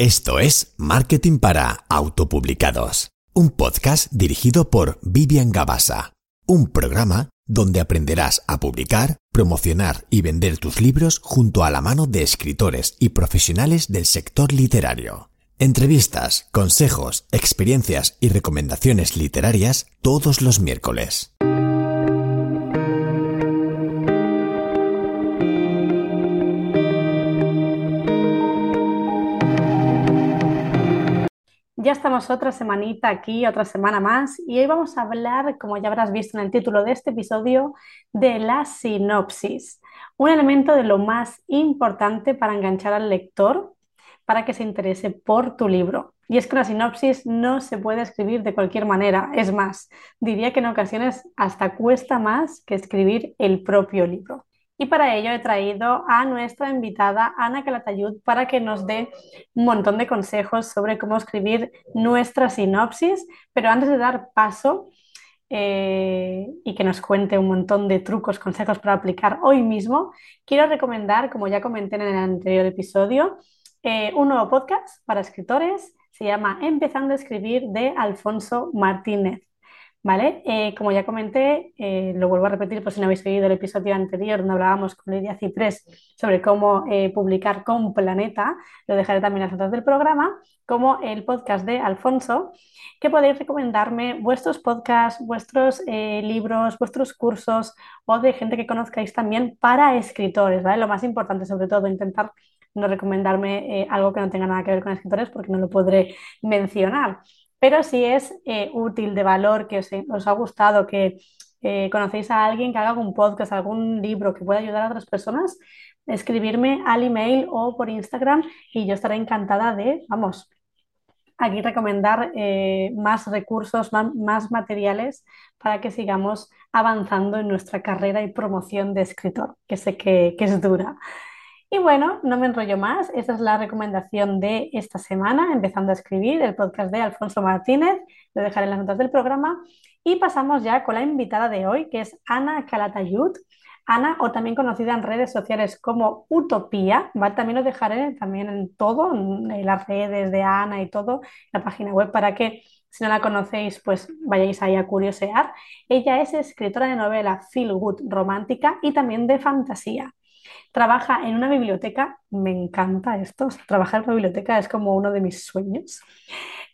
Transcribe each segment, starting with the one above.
Esto es Marketing para Autopublicados, un podcast dirigido por Vivian Gabasa, un programa donde aprenderás a publicar, promocionar y vender tus libros junto a la mano de escritores y profesionales del sector literario. Entrevistas, consejos, experiencias y recomendaciones literarias todos los miércoles. Ya estamos otra semanita aquí, otra semana más, y hoy vamos a hablar, como ya habrás visto en el título de este episodio, de la sinopsis, un elemento de lo más importante para enganchar al lector para que se interese por tu libro. Y es que una sinopsis no se puede escribir de cualquier manera. Es más, diría que en ocasiones hasta cuesta más que escribir el propio libro. Y para ello he traído a nuestra invitada Ana Calatayud para que nos dé un montón de consejos sobre cómo escribir nuestra sinopsis. Pero antes de dar paso eh, y que nos cuente un montón de trucos, consejos para aplicar hoy mismo, quiero recomendar, como ya comenté en el anterior episodio, eh, un nuevo podcast para escritores. Se llama Empezando a escribir de Alfonso Martínez. ¿Vale? Eh, como ya comenté, eh, lo vuelvo a repetir por si no habéis seguido el episodio anterior donde hablábamos con Lidia Ciprés sobre cómo eh, publicar con Planeta, lo dejaré también a las del programa, como el podcast de Alfonso, que podéis recomendarme vuestros podcasts, vuestros libros, vuestros cursos o de gente que conozcáis también para escritores, ¿vale? Lo más importante sobre todo, intentar no recomendarme algo que no tenga nada que ver con escritores porque no lo podré mencionar. Pero si es eh, útil, de valor, que os, ha gustado, que eh, conocéis a alguien que haga algún podcast, algún libro que pueda ayudar a otras personas, escribirme al email o por Instagram y yo estaré encantada de, vamos, aquí recomendar eh, más recursos, más, materiales para que sigamos avanzando en nuestra carrera y promoción de escritor, que sé que es dura. Y bueno, no me enrollo más. Esta es la recomendación de esta semana, empezando a escribir el podcast de Alfonso Martínez. Lo dejaré en las notas del programa. Y pasamos ya con la invitada de hoy, que es Ana Calatayud. Ana, o también conocida en redes sociales como Utopía, también lo dejaré también en todo, en las redes de Ana y todo, la página web para que si no la conocéis, pues vayáis ahí a curiosear. Ella es escritora de novela feel good romántica y también de fantasía. Trabaja en una biblioteca, me encanta esto, trabajar en una biblioteca es como uno de mis sueños,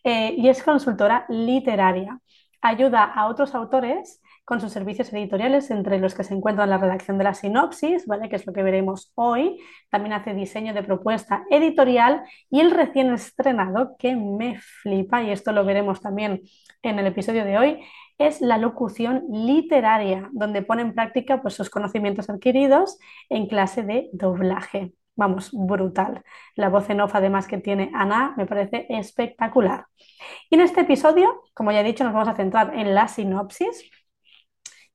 eh, y es consultora literaria. Ayuda a otros autores con sus servicios editoriales, entre los que se encuentran la redacción de la sinopsis, ¿vale? que es lo que veremos hoy. También hace diseño de propuesta editorial y el recién estrenado, que me flipa, y esto lo veremos también en el episodio de hoy, es la locución literaria, donde pone en práctica pues, sus conocimientos adquiridos en clase de doblaje. Vamos, brutal. La voz en off además que tiene Ana me parece espectacular. Y en este episodio, como ya he dicho, nos vamos a centrar en la sinopsis.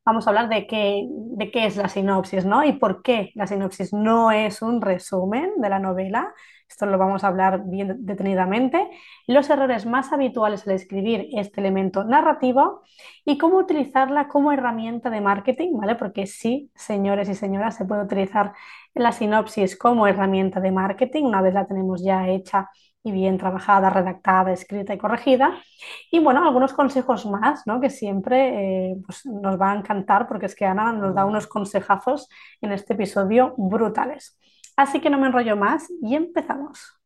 Vamos a hablar de qué, de qué es la sinopsis, ¿no? Y por qué la sinopsis no es un resumen de la novela, esto lo vamos a hablar bien detenidamente, los errores más habituales al escribir este elemento narrativo y cómo utilizarla como herramienta de marketing, ¿vale? Porque sí, señores y señoras, se puede utilizar la sinopsis como herramienta de marketing una vez la tenemos ya hecha y bien trabajada, redactada, escrita y corregida. Y bueno, algunos consejos más, ¿no? Que siempre eh, pues nos va a encantar porque es que Ana nos da unos consejazos en este episodio brutales. Así que no me enrollo más y empezamos.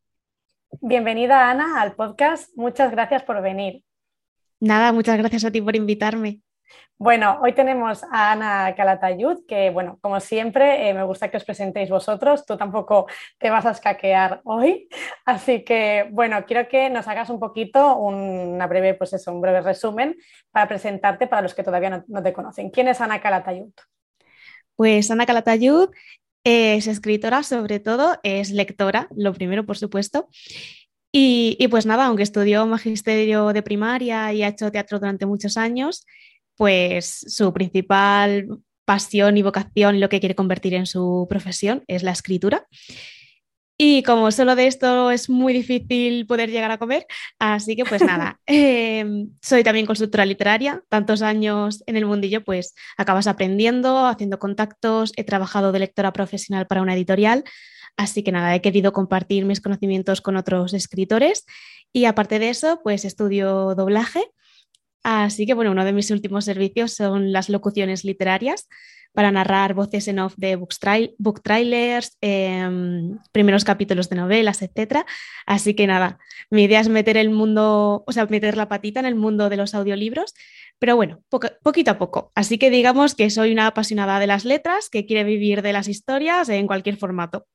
Bienvenida Ana al podcast. Muchas gracias por venir. Nada, muchas gracias a ti por invitarme. Bueno, hoy tenemos a Ana Calatayud, que bueno, como siempre, eh, me gusta que os presentéis vosotros. Tú tampoco te vas a escaquear hoy. Así que bueno, quiero que nos hagas un poquito una breve, pues eso, un breve resumen para presentarte para los que todavía no, no te conocen. ¿Quién es Ana Calatayud? Pues Ana Calatayud es escritora, sobre todo, es lectora, lo primero, por supuesto. Y, pues nada, aunque estudió magisterio de primaria y ha hecho teatro durante muchos años, pues su principal pasión y vocación, lo que quiere convertir en su profesión, es la escritura. Y como solo de esto es muy difícil poder llegar a comer, así que pues nada, em, soy también consultora literaria, tantos años en el mundillo, pues acabas aprendiendo, haciendo contactos, he trabajado de lectora profesional para una editorial, así que nada, he querido compartir mis conocimientos con otros escritores. Y aparte de eso, pues estudio doblaje, así que bueno, uno de mis últimos servicios son las locuciones literarias para narrar voces en off de book, trailers, em, primeros capítulos de novelas, etc. Así que nada, mi idea es meter el mundo, o sea, meter la patita en el mundo de los audiolibros, pero bueno, poquito a poco. Así que digamos que soy una apasionada de las letras que quiere vivir de las historias en cualquier formato.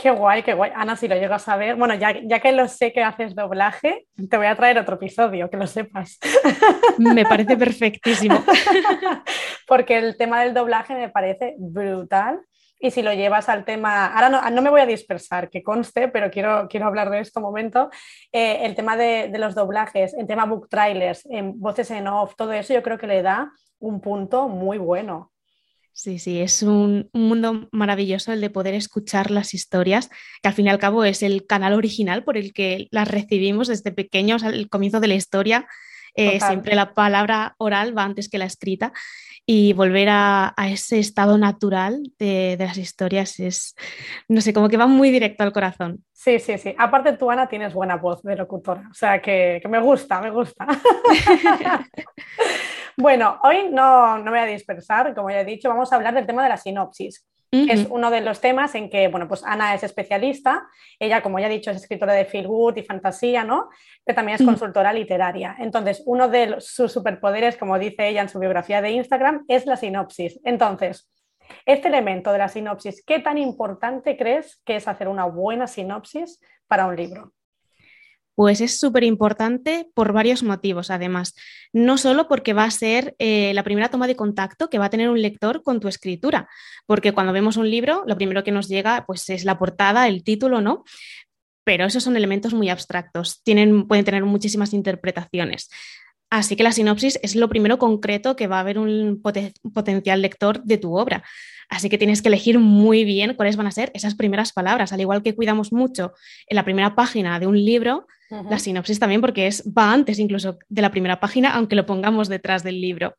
Qué guay, qué guay. Ana, si lo llegas a ver, bueno, ya, ya, que lo sé que haces doblaje, te voy a traer otro episodio, que lo sepas. Me parece perfectísimo. Porque el tema del doblaje me parece brutal. Y si lo llevas al tema, ahora no, no me voy a dispersar, que conste, pero quiero, quiero hablar de esto un momento. Eh, el tema de, de, los doblajes, el tema book trailers, en voces en off, todo eso yo creo que le da un punto muy bueno. Sí, sí, es un, mundo maravilloso el de poder escuchar las historias, que al fin y al cabo es el canal original por el que las recibimos desde pequeños, al comienzo de la historia. Eh, siempre la palabra oral va antes que la escrita y volver a, ese estado natural de, las historias es, no sé, como que va muy directo al corazón. Sí, sí, sí. Aparte tú, Ana, tienes buena voz de locutora, o sea que, que me gusta, me gusta. Bueno, hoy no, no voy a dispersar, como ya he dicho, vamos a hablar del tema de la sinopsis. Es uno de los temas en que, bueno, pues Ana es especialista, ella, como ya he dicho, es escritora de feel good y fantasía, ¿no? Pero también es consultora literaria. Entonces, uno de sus superpoderes, como dice ella en su biografía de Instagram, es la sinopsis. Entonces, este elemento de la sinopsis, ¿qué tan importante crees que es hacer una buena sinopsis para un libro? Pues es súper importante por varios motivos, además. No solo porque va a ser eh, la primera toma de contacto que va a tener un lector con tu escritura, porque cuando vemos un libro, lo primero que nos llega pues, es la portada, el título, ¿no? Pero esos son elementos muy abstractos, tienen, pueden tener muchísimas interpretaciones. Así que la sinopsis es lo primero concreto que va a haber un potencial lector de tu obra. Así que tienes que elegir muy bien cuáles van a ser esas primeras palabras, al igual que cuidamos mucho en la primera página de un libro, la sinopsis también, porque es, va antes incluso de la primera página, aunque lo pongamos detrás del libro.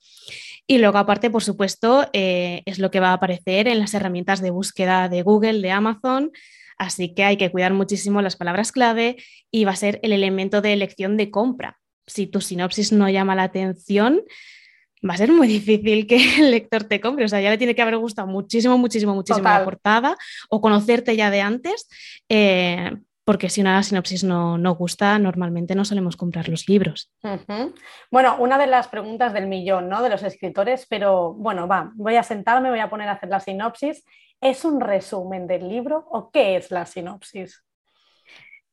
Y luego, aparte, por supuesto, eh, es lo que va a aparecer en las herramientas de búsqueda de Google, de Amazon. Así que hay que cuidar muchísimo las palabras clave y va a ser el elemento de elección de compra. Si tu sinopsis no llama la atención, va a ser muy difícil que el lector te compre. O sea, ya le tiene que haber gustado muchísimo, muchísimo, muchísimo la portada o conocerte ya de antes. Eh, porque si una sinopsis no, no, gusta, normalmente no solemos comprar los libros. Bueno, una de las preguntas del millón, ¿no? De los escritores, pero bueno, va, voy a sentarme, voy a poner a hacer la sinopsis. ¿Es un resumen del libro o qué es la sinopsis?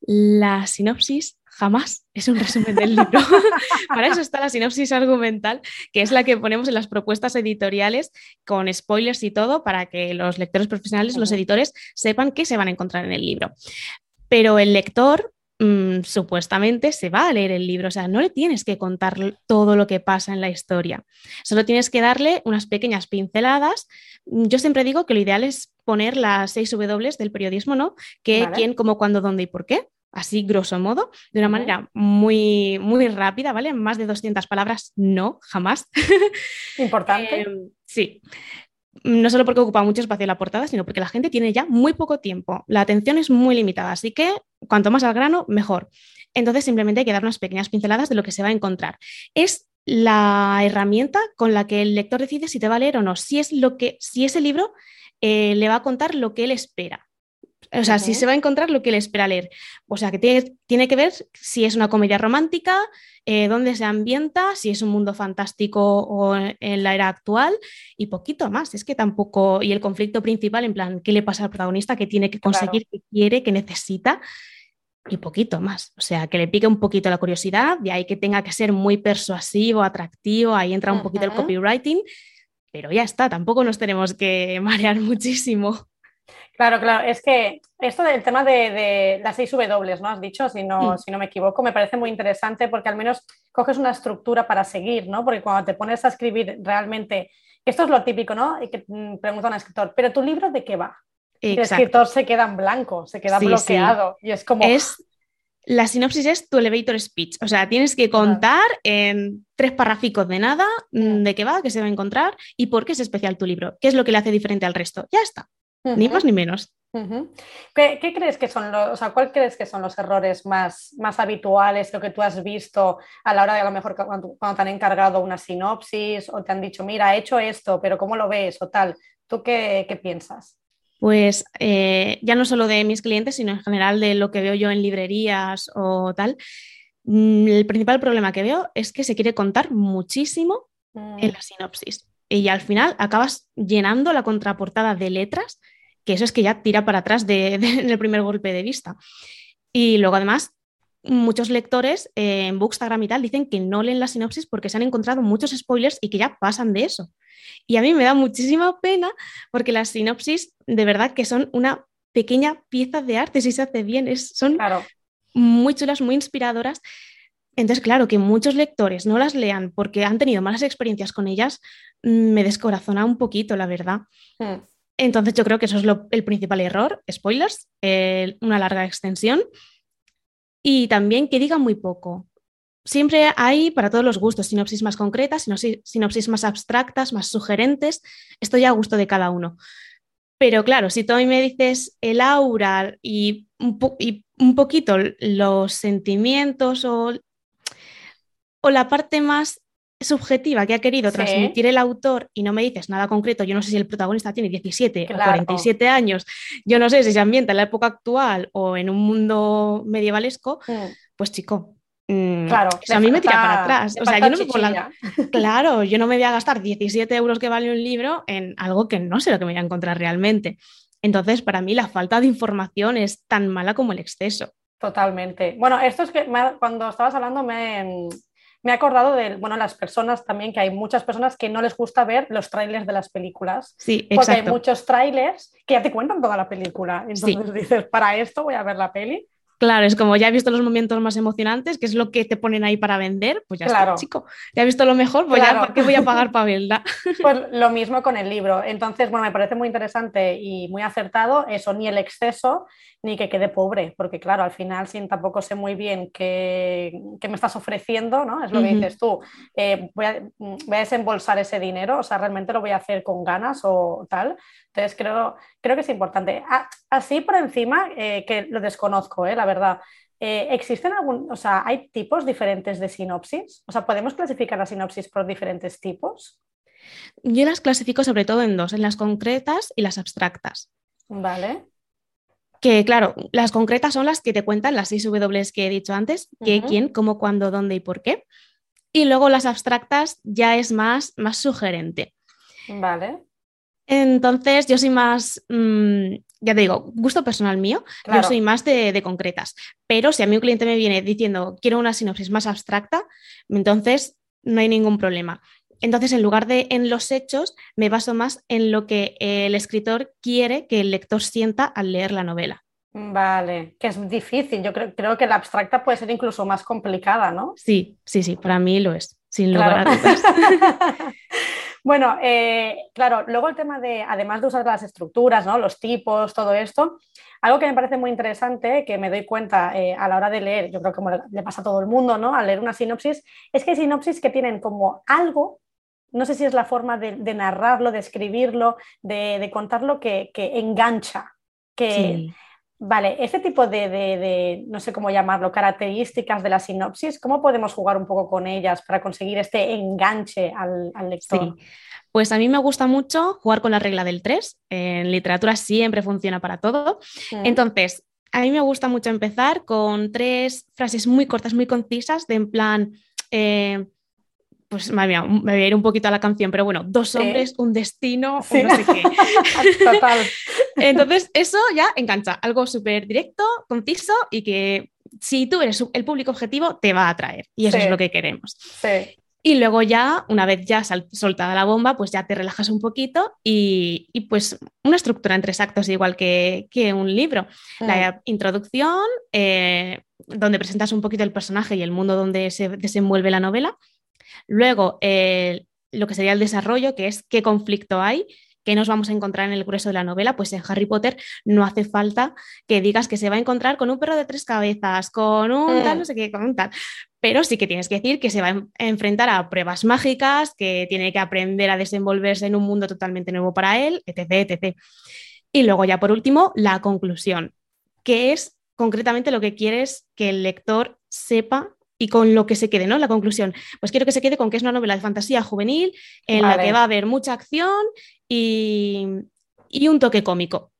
La sinopsis jamás es un resumen del libro. Para eso está la sinopsis argumental, que es la que ponemos en las propuestas editoriales con spoilers y todo, para que los lectores profesionales, los editores, sepan qué se van a encontrar en el libro. Pero el lector mm, supuestamente se va a leer el libro, o sea, no le tienes que contar todo lo que pasa en la historia, solo tienes que darle unas pequeñas pinceladas. Yo siempre digo que lo ideal es poner las seis W del periodismo, ¿no? ¿Qué, quién, cómo, cuándo, dónde y por qué así grosso modo, de una manera muy, muy rápida, ¿vale? Más de 200 palabras, no, jamás. Importante. Em, sí. No solo porque ocupa mucho espacio la portada, sino porque la gente tiene ya muy poco tiempo. La atención es muy limitada, así que cuanto más al grano, mejor. Entonces simplemente hay que dar unas pequeñas pinceladas de lo que se va a encontrar. Es la herramienta con la que el lector decide si te va a leer o no, si es lo que, si ese libro eh, le va a contar lo que él espera. O sea, si se va a encontrar lo que le espera leer. O sea, que tiene, tiene que ver si es una comedia romántica, eh, dónde se ambienta, si es un mundo fantástico o en la era actual y poquito más. Es que tampoco, y el conflicto principal, en plan, ¿qué le pasa al protagonista que tiene que conseguir, que quiere, que necesita? Y poquito más. O sea, que le pique un poquito la curiosidad, de ahí que tenga que ser muy persuasivo, atractivo, ahí entra un poquito el copywriting, pero ya está, tampoco nos tenemos que marear muchísimo. Claro, claro. Es que esto del tema de, las seis W, ¿no? Has dicho, si no, mm. si no me equivoco, me parece muy interesante porque al menos coges una estructura para seguir, ¿no? Porque cuando te pones a escribir realmente, esto es lo típico, ¿no? Y que mm, pregunta un escritor, ¿pero tu libro de qué va? El escritor se queda en blanco, se queda bloqueado y es como... Es, la sinopsis es tu elevator speech, o sea, tienes que contar en tres parraficos de nada, mm, de qué va, qué se va a encontrar y por qué es especial tu libro, qué es lo que le hace diferente al resto. Ya está, ni más ni menos. ¿Qué, crees que son los, o sea, cuál crees que son los errores más, más habituales, lo que tú has visto a la hora de a lo mejor cuando, te han encargado una sinopsis o te han dicho, mira, he hecho esto, pero ¿cómo lo ves? o tal? ¿Tú qué, piensas? Pues eh, ya no solo de mis clientes, sino en general de lo que veo yo en librerías o tal. Mm, el principal problema que veo es que se quiere contar muchísimo en mm. la sinopsis y al final acabas llenando la contraportada de letras que eso es que ya tira para atrás de, en el primer golpe de vista. Y luego además, muchos lectores eh, en Bookstagram y tal dicen que no leen la sinopsis porque se han encontrado muchos spoilers y que ya pasan de eso. Y a mí me da muchísima pena porque las sinopsis de verdad que son una pequeña pieza de arte si se hace bien, es, son muy chulas, muy inspiradoras. Entonces, claro, que muchos lectores no las lean porque han tenido malas experiencias con ellas, mm, me descorazona un poquito, la verdad. Hmm. Entonces yo creo que eso es el principal error, spoilers, una larga extensión y también que diga muy poco. Siempre hay para todos los gustos sinopsis más concretas, sinopsis más abstractas, más sugerentes, esto ya a gusto de cada uno. Pero claro, si tú a mí me dices el aura y un, y un poquito los sentimientos o, o la parte más subjetiva que ha querido transmitir el autor y no me dices nada concreto, yo no sé si el protagonista tiene 17 o 47 años, yo no sé si se ambienta en la época actual o en un mundo medievalesco, mm. pues chico, mm, claro, a mí me tira para atrás. O sea, yo no me Claro, yo no me voy a gastar 17 euros que vale un libro en algo que no sé lo que me voy a encontrar realmente. Entonces, para mí la falta de información es tan mala como el exceso. Totalmente. Bueno, esto es que cuando estabas hablando me, me he acordado de, bueno, las personas también, que hay muchas personas que no les gusta ver los trailers de las películas. Sí, Porque hay muchos trailers que ya te cuentan toda la película. Entonces dices, para esto voy a ver la peli. Claro, es como ya he visto los momentos más emocionantes, que es lo que te ponen ahí para vender, pues ya está, chico. Ya he visto lo mejor, pues ya ¿para qué voy a pagar para verla? Pues lo mismo con el libro. Entonces, bueno, me parece muy interesante y muy acertado eso, ni el exceso ni que quede pobre, porque claro, al final sin tampoco sé muy bien qué, me estás ofreciendo, ¿no? Es lo que dices tú, eh, voy, a, desembolsar ese dinero, o sea, realmente lo voy a hacer con ganas o tal. Entonces creo, creo que es importante. Así por encima, eh, que lo desconozco, eh, la verdad. ¿Existen algún, o sea, hay tipos diferentes de sinopsis? O sea, ¿podemos clasificar la sinopsis por diferentes tipos? Yo las clasifico sobre todo en dos, en las concretas y las abstractas. Vale que claro, las concretas son las que te cuentan las seis W que he dicho antes, qué, quién, cómo, cuándo, dónde y por qué. Y luego las abstractas ya es más, más sugerente. Vale. Entonces, yo soy más, mm, ya te digo, gusto personal mío, yo soy más de, de, concretas. Pero si a mí un cliente me viene diciendo, quiero una sinopsis más abstracta, entonces no hay ningún problema. Entonces, en lugar de en los hechos, me baso más en lo que el escritor quiere que el lector sienta al leer la novela. Vale, que es difícil. Yo creo, creo que la abstracta puede ser incluso más complicada, ¿no? Sí, sí, sí, para mí lo es, sin lugar a dudas. bueno, eh, claro, luego el tema de, además de usar las estructuras, ¿no? los tipos, todo esto, algo que me parece muy interesante, que me doy cuenta eh, a la hora de leer, yo creo que le pasa a todo el mundo, ¿no? Al leer una sinopsis, es que hay sinopsis que tienen como algo no sé si es la forma de, narrarlo, de escribirlo, de, contarlo que, engancha, que... Vale, ese tipo de, no sé cómo llamarlo, características de la sinopsis, ¿cómo podemos jugar un poco con ellas para conseguir este enganche al, lector? Pues a mí me gusta mucho jugar con la regla del 3. En literatura siempre funciona para todo. Mm. Entonces, a mí me gusta mucho empezar con tres frases muy cortas, muy concisas, de en plan, eh, pues madre me voy a ir un poquito a la canción, pero bueno, dos hombres, un destino, un no sé qué. Total. Entonces, eso ya engancha, algo súper directo, conciso y que si tú eres el público objetivo, te va a atraer. Y eso es lo que queremos. Y luego ya, una vez ya soltada la bomba, pues ya te relajas un poquito y, pues una estructura en tres actos igual que, un libro. La mm. introducción, eh, donde presentas un poquito el personaje y el mundo donde se desenvuelve la novela Luego, eh, lo que sería el desarrollo, que es qué conflicto hay, qué nos vamos a encontrar en el grueso de la novela, pues en Harry Potter no hace falta que digas que se va a encontrar con un perro de tres cabezas, con un tal, mm. no sé qué, con un tal. Pero sí que tienes que decir que se va a enfrentar a pruebas mágicas, que tiene que aprender a desenvolverse en un mundo totalmente nuevo para él, etc, etc. Y luego ya por último, la conclusión, que es concretamente lo que quieres que el lector sepa y con lo que se quede, ¿no? La conclusión. Pues quiero que se quede con que es una novela de fantasía juvenil en la que va a haber mucha acción y, un toque cómico.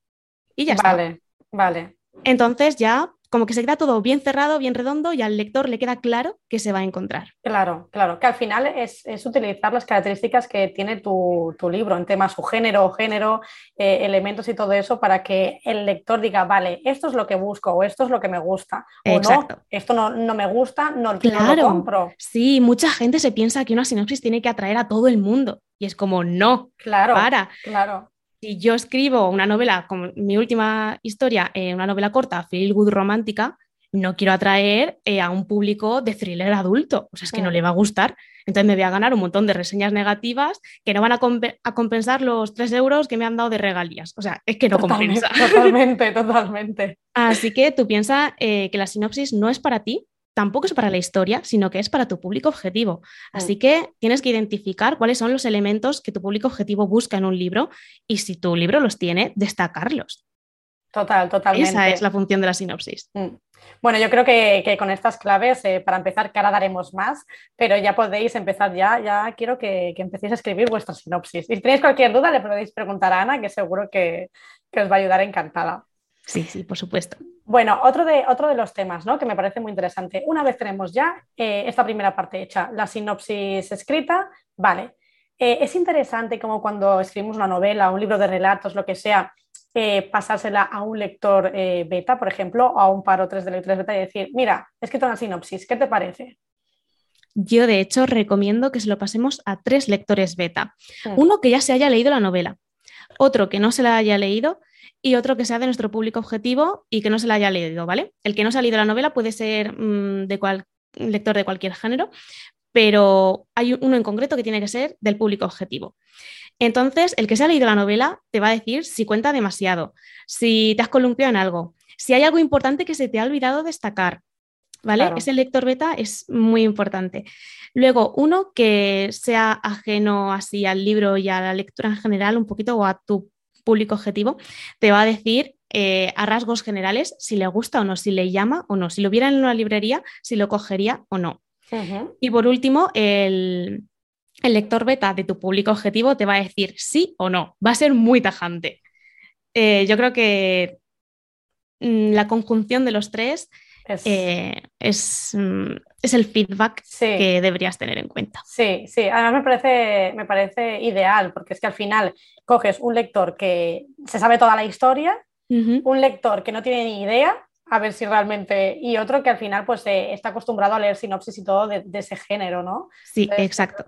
Y ya está. Vale, vale. Entonces ya como que se queda todo bien cerrado, bien redondo y al lector le queda claro que se va a encontrar. Claro, claro, que al final es, utilizar las características que tiene tu, libro en temas su género, género, eh, elementos y todo eso para que el lector diga, vale, esto es lo que busco o esto es lo que me gusta o no, esto no, me gusta, no, lo compro. Sí, mucha gente se piensa que una sinopsis tiene que atraer a todo el mundo y es como, no, claro, para. Claro si yo escribo una novela, como mi última historia, eh, una novela corta, feel good romántica, no quiero atraer eh, a un público de thriller adulto. O sea, es que no le va a gustar. Entonces me voy a ganar un montón de reseñas negativas que no van a, compensar los tres euros que me han dado de regalías. O sea, es que no compensa. Totalmente, totalmente. Así que tú piensas eh, que la sinopsis no es para ti, tampoco es para la historia, sino que es para tu público objetivo. Así mm. que tienes que identificar cuáles son los elementos que tu público objetivo busca en un libro y si tu libro los tiene, destacarlos. Total, totalmente. Esa es la función de la sinopsis. Mm. Bueno, yo creo que, con estas claves, eh, para empezar, que ahora daremos más, pero ya podéis empezar ya, ya quiero que, empecéis a escribir vuestra sinopsis. Y si tenéis cualquier duda, le podéis preguntar a Ana, que seguro que, que os va a ayudar encantada. Sí, sí, por supuesto. Bueno, otro de, otro de los temas ¿no? que me parece muy interesante. Una vez tenemos ya eh, esta primera parte hecha, la sinopsis escrita, vale. Eh, es interesante como cuando escribimos una novela, un libro de relatos, lo que sea, eh, pasársela a un lector beta, por ejemplo, o a un par o tres de lectores beta y decir, mira, he escrito una sinopsis, ¿qué te parece? Yo, de hecho, recomiendo que se lo pasemos a tres lectores beta. Mm. Uno que ya se haya leído la novela, otro que no se la haya leído y otro que sea de nuestro público objetivo y que no se la haya leído, ¿vale? El que no se ha leído la novela puede ser mm, de cual, lector de cualquier género, pero hay uno en concreto que tiene que ser del público objetivo. Entonces, el que se ha leído la novela te va a decir si cuenta demasiado, si te has columpiado en algo, si hay algo importante que se te ha olvidado destacar, ¿vale? Ese lector beta es muy importante. Luego, uno que sea ajeno así al libro y a la lectura en general, un poquito o a tu público objetivo, te va a decir eh, a rasgos generales si le gusta o no, si le llama o no, si lo viera en una librería, si lo cogería o no. Y por último, el, lector beta de tu público objetivo te va a decir sí o no. Va a ser muy tajante. Eh, yo creo que mm, la conjunción de los tres es, eh, mm, es, el feedback que deberías tener en cuenta. Sí, sí, además me parece, me parece ideal, porque es que al final coges un lector que se sabe toda la historia, un lector que no tiene ni idea, a ver si realmente, y otro que al final pues eh, está acostumbrado a leer sinopsis y todo de, ese género, ¿no? Sí, exacto.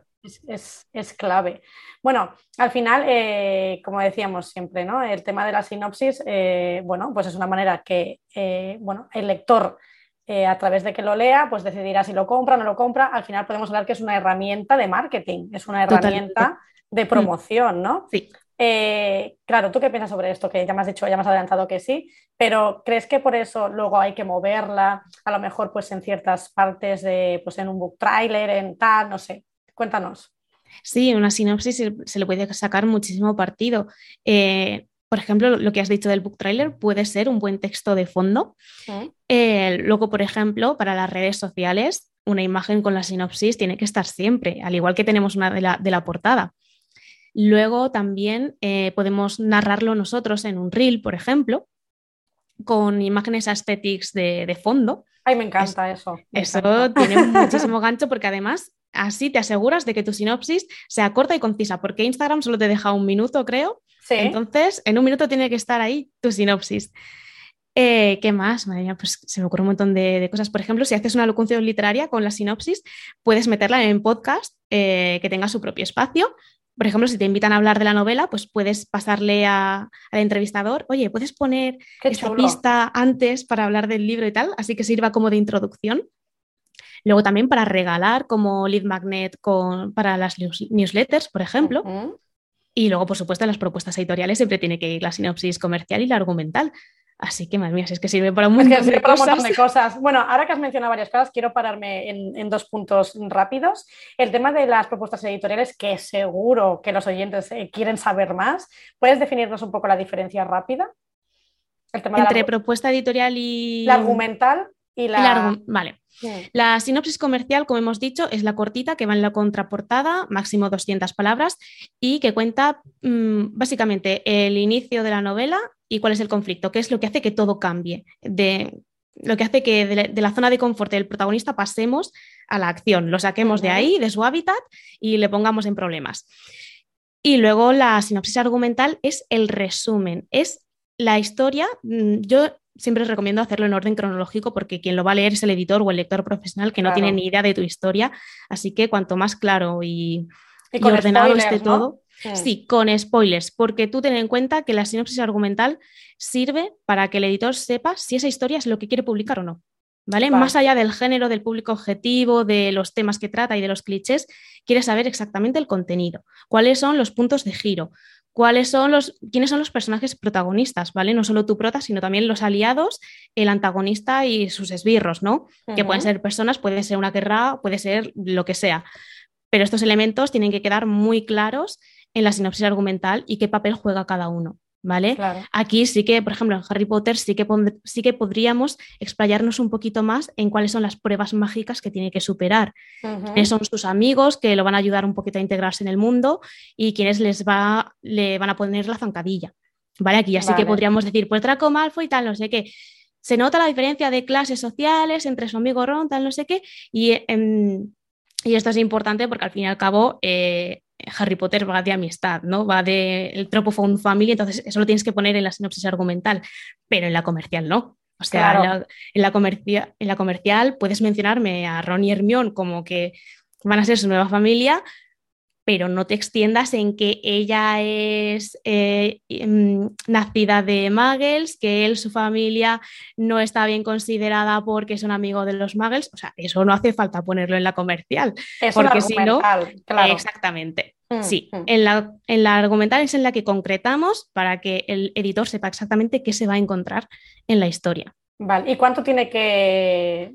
Es, clave. Bueno, al final, eh, como decíamos siempre, ¿no? El tema de la sinopsis, eh, bueno, pues es una manera que, bueno, el lector a través de que lo lea, pues decidirá si lo compra o no lo compra. Al final podemos hablar que es una herramienta de marketing, es una herramienta de promoción, ¿no? Sí. Eh, claro, ¿tú qué piensas sobre esto? Que ya me has dicho, ya me has adelantado que sí, pero ¿crees que por eso luego hay que moverla, a lo mejor pues en ciertas partes de, pues en un book trailer, en tal, no sé? Cuéntanos. Sí, una sinopsis se, le puede sacar muchísimo partido. Eh, por ejemplo, lo que has dicho del book trailer puede ser un buen texto de fondo. Eh, luego, por ejemplo, para las redes sociales, una imagen con la sinopsis tiene que estar siempre, al igual que tenemos una de la, de la portada. Luego también eh, podemos narrarlo nosotros en un reel, por ejemplo, con imágenes aesthetics de, fondo. Ay, me encanta eso. eso tiene muchísimo gancho porque además así te aseguras de que tu sinopsis sea corta y concisa, porque Instagram solo te deja un minuto, creo. Entonces, en un minuto tiene que estar ahí tu sinopsis. Eh, ¿Qué más? pues se me ocurre un montón de, cosas. Por ejemplo, si haces una locución literaria con la sinopsis, puedes meterla en podcast eh, que tenga su propio espacio por ejemplo, si te invitan a hablar de la novela, pues puedes pasarle al entrevistador, oye, puedes poner esta pista antes para hablar del libro y tal, así que sirva como de introducción. Luego también para regalar como lead magnet con, para las newsletters, por ejemplo. Y luego, por supuesto, en las propuestas editoriales siempre tiene que ir la sinopsis comercial y la argumental. Así que, madre mía, es que sirve para un montón, de, cosas. de cosas. Bueno, ahora que has mencionado varias cosas, quiero pararme en, dos puntos rápidos. El tema de las propuestas editoriales, que seguro que los oyentes eh, quieren saber más. ¿Puedes definirnos un poco la diferencia rápida? Entre propuesta editorial y... La argumental y la... vale. La sinopsis comercial, como hemos dicho, es la cortita que va en la contraportada, máximo 200 palabras, y que cuenta mm, básicamente el inicio de la novela y cuál es el conflicto, qué es lo que hace que todo cambie, de, lo que hace que de, la zona de confort del protagonista pasemos a la acción, lo saquemos de ahí, de su hábitat, y le pongamos en problemas. Y luego la sinopsis argumental es el resumen, es la historia. Mm, yo siempre os recomiendo hacerlo en orden cronológico porque quien lo va a leer es el editor o el lector profesional que no tiene ni idea de tu historia. Así que cuanto más claro y, ordenado esté todo. Sí. con spoilers, porque tú ten en cuenta que la sinopsis argumental sirve para que el editor sepa si esa historia es lo que quiere publicar o no. ¿Vale? Más allá del género, del público objetivo, de los temas que trata y de los clichés, quiere saber exactamente el contenido, cuáles son los puntos de giro, cuáles son los, quiénes son los personajes protagonistas, ¿vale? No solo tu prota, sino también los aliados, el antagonista y sus esbirros, ¿no? Que pueden ser personas, puede ser una guerra, puede ser lo que sea. Pero estos elementos tienen que quedar muy claros en la sinopsis argumental y qué papel juega cada uno. ¿Vale? Aquí sí que, por ejemplo, en Harry Potter sí que, sí que podríamos explayarnos un poquito más en cuáles son las pruebas mágicas que tiene que superar. son sus amigos que lo van a ayudar un poquito a integrarse en el mundo y quienes les va, le van a poner la zancadilla. ¿Vale? Aquí ya sí que podríamos decir, pues Draco Malfoy y tal, no sé qué. Se nota la diferencia de clases sociales entre su amigo Ron, tal, no sé qué, y, em, y esto es importante porque al fin y al cabo eh, Harry Potter va de amistad, ¿no? Va del el tropo Found Family, entonces eso lo tienes que poner en la sinopsis argumental, pero en la comercial no. O sea, en, la, en, la comercial puedes mencionarme a Ron y Hermione como que van a ser su nueva familia, pero no te extiendas en que ella es eh, em, nacida de Muggles, que él, su familia, no está bien considerada porque es un amigo de los Muggles. O sea, eso no hace falta ponerlo en la comercial. Es porque si no, claro. exactamente. Mm, sí, mm. en, la, en la argumental es en la que concretamos para que el editor sepa exactamente qué se va a encontrar en la historia. Vale, ¿y cuánto tiene que,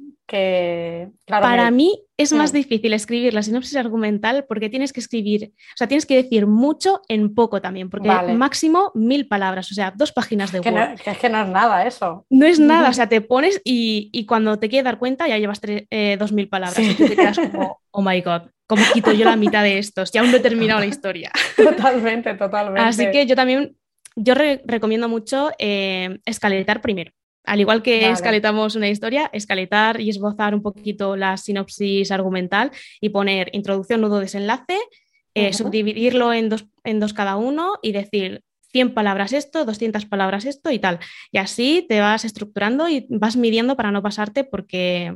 Para mí es más difícil escribir la sinopsis argumental porque tienes que escribir, o sea, tienes que decir mucho en poco también, porque máximo mil palabras, o sea, dos páginas de Word. es que no es nada eso. No es nada, o sea, te pones y, cuando te quieres dar cuenta ya llevas eh, dos mil palabras y te quedas como, oh my god, ¿cómo quito yo la mitad de estos? Ya aún no he terminado la historia. Totalmente, totalmente. Así que yo también, yo recomiendo mucho eh, escaletar primero. Al igual que escaletamos una historia, escaletar y esbozar un poquito la sinopsis argumental y poner introducción, nudo, desenlace, eh, subdividirlo en dos, en dos cada uno y decir 100 palabras esto, 200 palabras esto y tal. Y así te vas estructurando y vas midiendo para no pasarte porque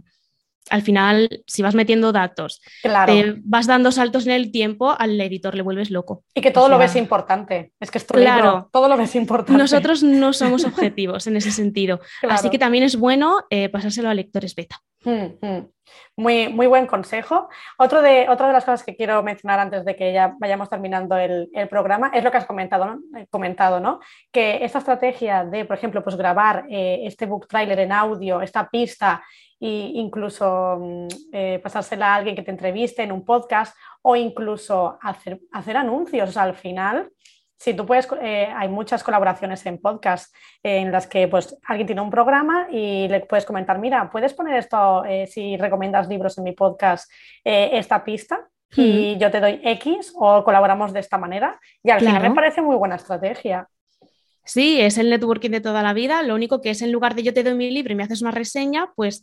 al final, si vas metiendo datos, te vas dando saltos en el tiempo, al editor le vuelves loco. Y que todo lo ves importante. Es que esto claro, todo lo ves importante. Nosotros no somos objetivos en ese sentido. Así que también es bueno eh, pasárselo a lectores beta. Mm, mm. Muy, muy buen consejo. Otro de, otra de las cosas que quiero mencionar antes de que ya vayamos terminando el, programa es lo que has comentado, ¿no? Eh, comentado, ¿no? Que esta estrategia de, por ejemplo, pues grabar eh, este book trailer en audio, esta pista e incluso mm, eh, pasársela a alguien que te entreviste en un podcast o incluso hacer, hacer anuncios. al final, si tú puedes, eh, hay muchas colaboraciones en podcast en las que pues, alguien tiene un programa y le puedes comentar, mira, puedes poner esto eh, si recomiendas libros en mi podcast, esta pista y yo te doy X o colaboramos de esta manera. Y al final me parece muy buena estrategia. Sí, es el networking de toda la vida. Lo único que es en lugar de yo te doy mi libro y me haces una reseña, pues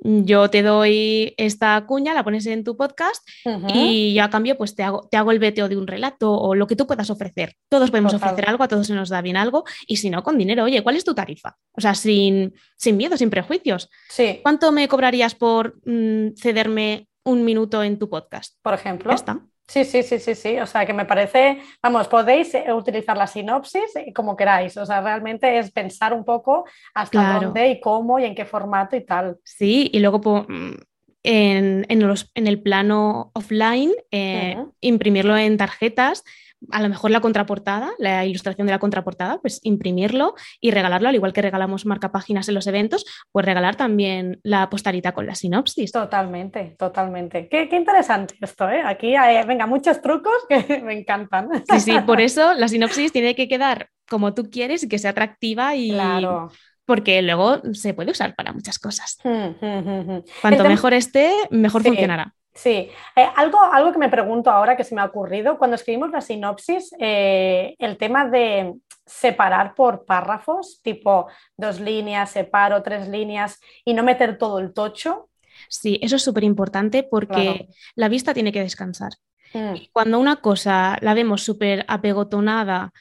yo te doy esta cuña, la pones en tu podcast y yo a cambio pues te hago, te hago el veteo de un relato o lo que tú puedas ofrecer. Todos podemos ofrecer algo, a todos se nos da bien algo y si no, con dinero, oye, ¿cuál es tu tarifa? O sea, sin, sin miedo, sin prejuicios. Sí. ¿Cuánto me cobrarías por mm, cederme un minuto en tu podcast? Por ejemplo. Ya está. Sí, sí, sí, sí, sí. O sea, que me parece, vamos, podéis eh, utilizar la sinopsis eh, como queráis. O sea, realmente es pensar un poco hasta dónde y cómo y en qué formato y tal. Sí, y luego mm, en, en, el plano offline, eh, imprimirlo en tarjetas a lo mejor la contraportada, la ilustración de la contraportada, pues imprimirlo y regalarlo, al igual que regalamos marcapáginas en los eventos, pues regalar también la postalita con la sinopsis. Totalmente, totalmente. Qué, interesante esto, ¿eh? Aquí hay, venga, muchos trucos que me encantan. Sí, sí, por eso la sinopsis tiene que quedar como tú quieres y que sea atractiva y... Claro porque luego se puede usar para muchas cosas. Hmm, hmm, hmm, Cuanto mejor esté, mejor funcionará. Sí, eh, algo, algo que me pregunto ahora que se me ha ocurrido, cuando escribimos la sinopsis, eh, el tema de separar por párrafos, tipo dos líneas, separo tres líneas y no meter todo el tocho. Sí, eso es súper importante porque la vista tiene que descansar. Mm. Cuando una cosa la vemos súper apegotonada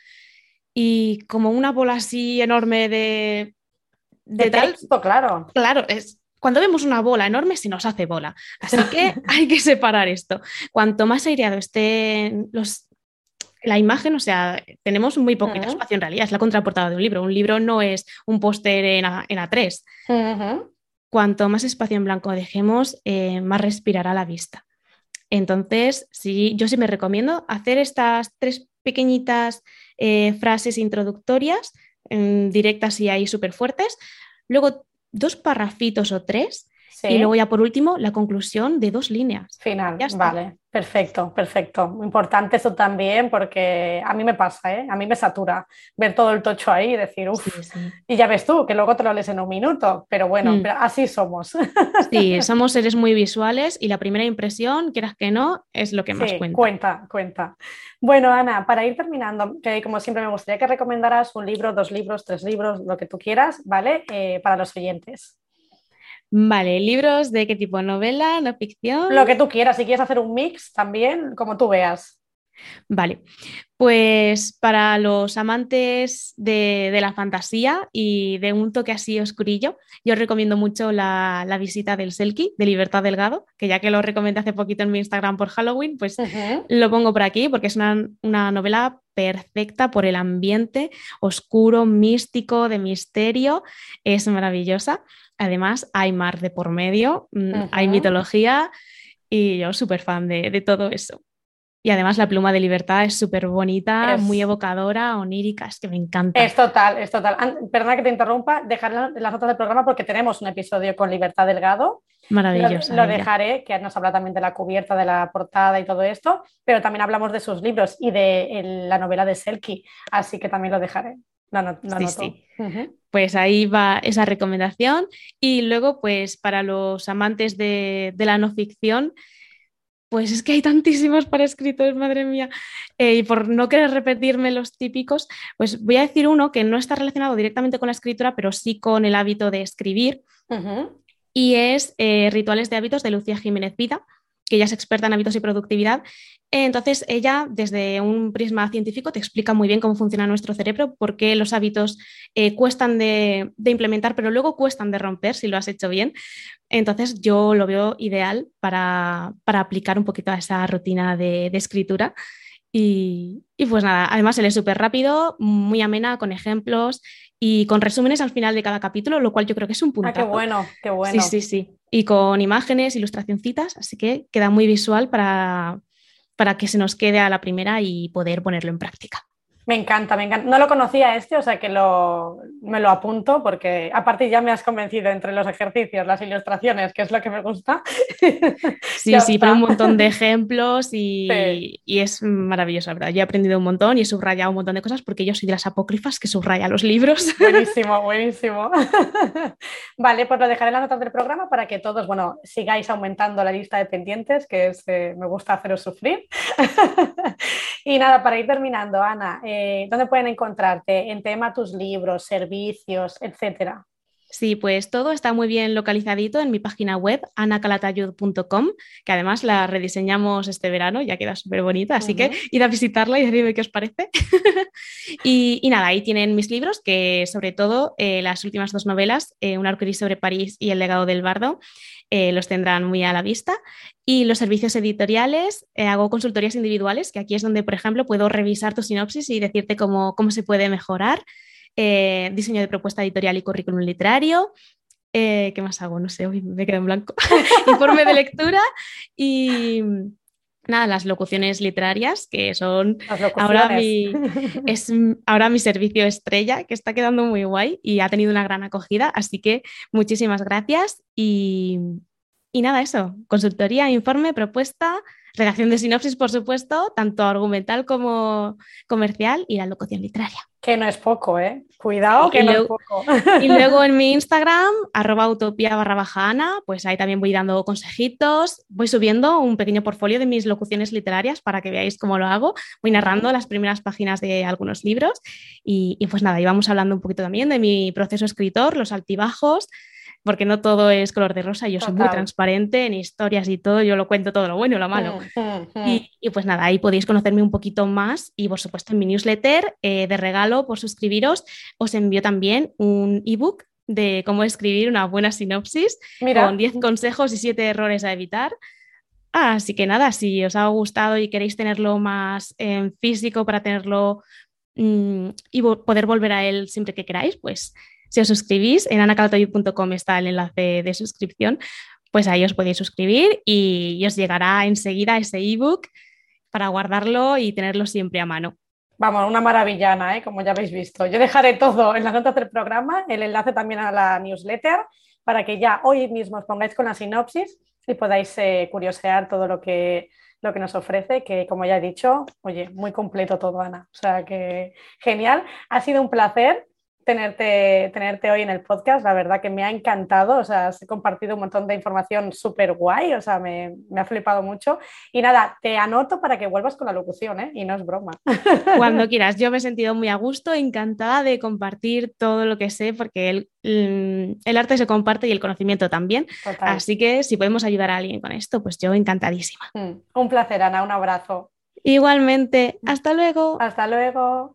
y como una bola así enorme de, de, texto, claro. Claro, es, cuando vemos una bola enorme se nos hace bola. Así que hay que separar esto. Cuanto más aireado esté los, la imagen, o sea, tenemos muy poquito espacio en realidad, es la contraportada de un libro. Un libro no es un póster en, A, 3 Cuanto más espacio en blanco dejemos, eh, más respirará la vista. Entonces, sí, yo sí me recomiendo hacer estas tres pequeñitas eh, frases introductorias, directas y ahí súper fuertes. Luego dos parrafitos o tres y luego ya por último la conclusión de dos líneas. Final, vale, perfecto, perfecto. Importante eso también porque a mí me pasa, ¿eh? a mí me satura ver todo el tocho ahí y decir, uff, y ya ves tú que luego te lo lees en un minuto, pero bueno, mm. así somos. Sí, somos seres muy visuales y la primera impresión, quieras que no, es lo que más cuenta. Cuenta, cuenta. Bueno, Ana, para ir terminando, que como siempre me gustaría que recomendaras un libro, dos libros, tres libros, lo que tú quieras, ¿vale? Eh, para los oyentes. Vale, libros de qué tipo, novela, no ficción. Lo que tú quieras, si quieres hacer un mix también, como tú veas. Vale, pues para los amantes de, la fantasía y de un toque así oscurillo, yo os recomiendo mucho la, visita del Selkie de Libertad Delgado, que ya que lo recomendé hace poquito en mi Instagram por Halloween, pues lo pongo por aquí porque es una, una novela perfecta por el ambiente oscuro, místico, de misterio, es maravillosa. Además, hay mar de por medio, mm, hay mitología y yo súper fan de, todo eso. Y además la pluma de libertad es súper bonita, muy evocadora, onírica, es que me encanta. Es total, es total. Perdona que te interrumpa, dejar las notas del programa porque tenemos un episodio con Libertad Delgado. Maravilloso. Lo, dejaré, que nos habla también de la cubierta, de la portada y todo esto, pero también hablamos de sus libros y de la novela de Selkie, así que también lo dejaré. No, no, no, sí, Pues ahí va esa recomendación. Y luego, pues para los amantes de, la no ficción, pues es que hay tantísimos para escritores, madre mía. Eh, y por no querer repetirme los típicos, pues voy a decir uno que no está relacionado directamente con la escritura, pero sí con el hábito de escribir. Y es eh, Rituales de hábitos de Lucía Jiménez Vida que ella es experta en hábitos y productividad. Entonces, ella, desde un prisma científico, te explica muy bien cómo funciona nuestro cerebro, por qué los hábitos eh, cuestan de, implementar, pero luego cuestan de romper si lo has hecho bien. Entonces, yo lo veo ideal para, aplicar un poquito a esa rutina de, escritura. Y, y, pues nada, además él es súper rápido, muy amena, con ejemplos y con resúmenes al final de cada capítulo, lo cual yo creo que es un punto. Ah, qué bueno, qué bueno. Sí, sí, sí. Y con imágenes, ilustracioncitas, así que queda muy visual para, para que se nos quede a la primera y poder ponerlo en práctica. Me encanta, me encanta. No lo conocía este, o sea que lo, me lo apunto porque aparte ya me has convencido entre los ejercicios, las ilustraciones, que es lo que me gusta. Sí, sí, pero un montón de ejemplos y, y, es maravilloso, la verdad. Yo he aprendido un montón y he subrayado un montón de cosas porque yo soy de las apócrifas que subraya los libros. Buenísimo, buenísimo. vale, pues lo dejaré en las notas del programa para que todos, bueno, sigáis aumentando la lista de pendientes, que es, eh, me gusta haceros sufrir. y nada, para ir terminando, Ana. Eh, eh, ¿dónde pueden encontrarte? En tema tus libros, servicios, etcétera. Sí, pues todo está muy bien localizadito en mi página web, anacalatayud.com, que además la rediseñamos este verano, ya queda súper bonita, así que id a visitarla y decidme qué os parece. y, nada, ahí tienen mis libros, que sobre todo eh, las últimas dos novelas, eh, Un arcoíris sobre París y El legado del bardo, eh, los tendrán muy a la vista. Y los servicios editoriales, hago consultorías individuales, que aquí es donde, por ejemplo, puedo revisar tu sinopsis y decirte cómo, cómo se puede mejorar. Eh, diseño de propuesta editorial y currículum literario. ¿Qué más hago? No sé, hoy me quedo en blanco. Informe de lectura y, nada, las locuciones literarias, que son ahora mi, es ahora mi servicio estrella, que está quedando muy guay y ha tenido una gran acogida. Así que muchísimas gracias y, y nada, eso, consultoría, informe, propuesta, redacción de sinopsis, por supuesto, tanto argumental como comercial y la locución literaria. Que no es poco, ¿eh? Cuidado, que no es poco. Y luego en mi Instagram, arroba utopía barra baja Ana, pues ahí también voy dando consejitos, voy subiendo un pequeño portfolio de mis locuciones literarias para que veáis cómo lo hago, voy narrando las primeras páginas de algunos libros y, y pues nada, y vamos hablando un poquito también de mi proceso escritor, los altibajos, porque no todo es color de rosa, yo soy muy transparente en historias y todo, yo lo cuento todo lo bueno y lo malo. Mm, mm, mm. Y, pues nada, ahí podéis conocerme un poquito más y por supuesto en mi newsletter eh, de regalo por suscribiros os envío también un ebook de cómo escribir una buena sinopsis con 10 consejos y 7 errores a evitar. Así que nada, si os ha gustado y queréis tenerlo más en físico para tenerlo y poder volver a él siempre que queráis, pues si os suscribís, en anacalatayud.com está el enlace de suscripción, pues ahí os podéis suscribir y, os llegará enseguida ese ebook para guardarlo y tenerlo siempre a mano. Vamos, una maravillana, ¿eh? como ya habéis visto. Yo dejaré todo en las notas del programa, el enlace también a la newsletter, para que ya hoy mismo os pongáis con la sinopsis y podáis eh, curiosear todo lo que, lo que nos ofrece, que como ya he dicho, oye, muy completo todo, Ana. O sea que genial. Ha sido un placer tenerte, tenerte hoy en el podcast. La verdad que me ha encantado. O sea, has compartido un montón de información súper guay. O sea, me, ha flipado mucho. Y nada, te anoto para que vuelvas con la locución, ¿eh? Y no es broma. Cuando quieras. Yo me he sentido muy a gusto, encantada de compartir todo lo que sé, porque el, mm, el arte se comparte y el conocimiento también. Así que si podemos ayudar a alguien con esto, pues yo encantadísima. Mm, un placer, Ana. Un abrazo. Igualmente. Hasta luego. Hasta luego.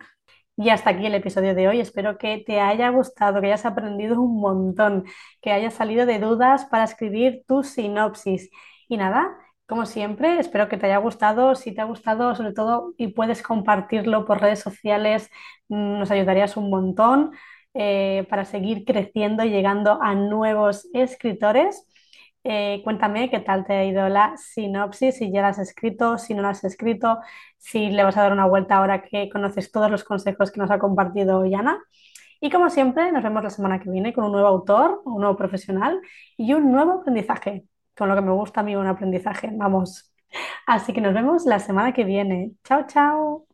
Y hasta aquí el episodio de hoy. Espero que te haya gustado, que hayas aprendido un montón, que hayas salido de dudas para escribir tu sinopsis. Y nada, como siempre, espero que te haya gustado. Si te ha gustado, sobre todo, y puedes compartirlo por redes sociales, mm, nos ayudarías un montón eh, para seguir creciendo y llegando a nuevos escritores. Eh, cuéntame qué tal te ha ido la sinopsis, si ya la has escrito, si no la has escrito, si le vas a dar una vuelta ahora que conoces todos los consejos que nos ha compartido Yana. Y como siempre, nos vemos la semana que viene con un nuevo autor, un nuevo profesional y un nuevo aprendizaje, con lo que me gusta a mí un aprendizaje, vamos. Así que nos vemos la semana que viene. Chao, chao.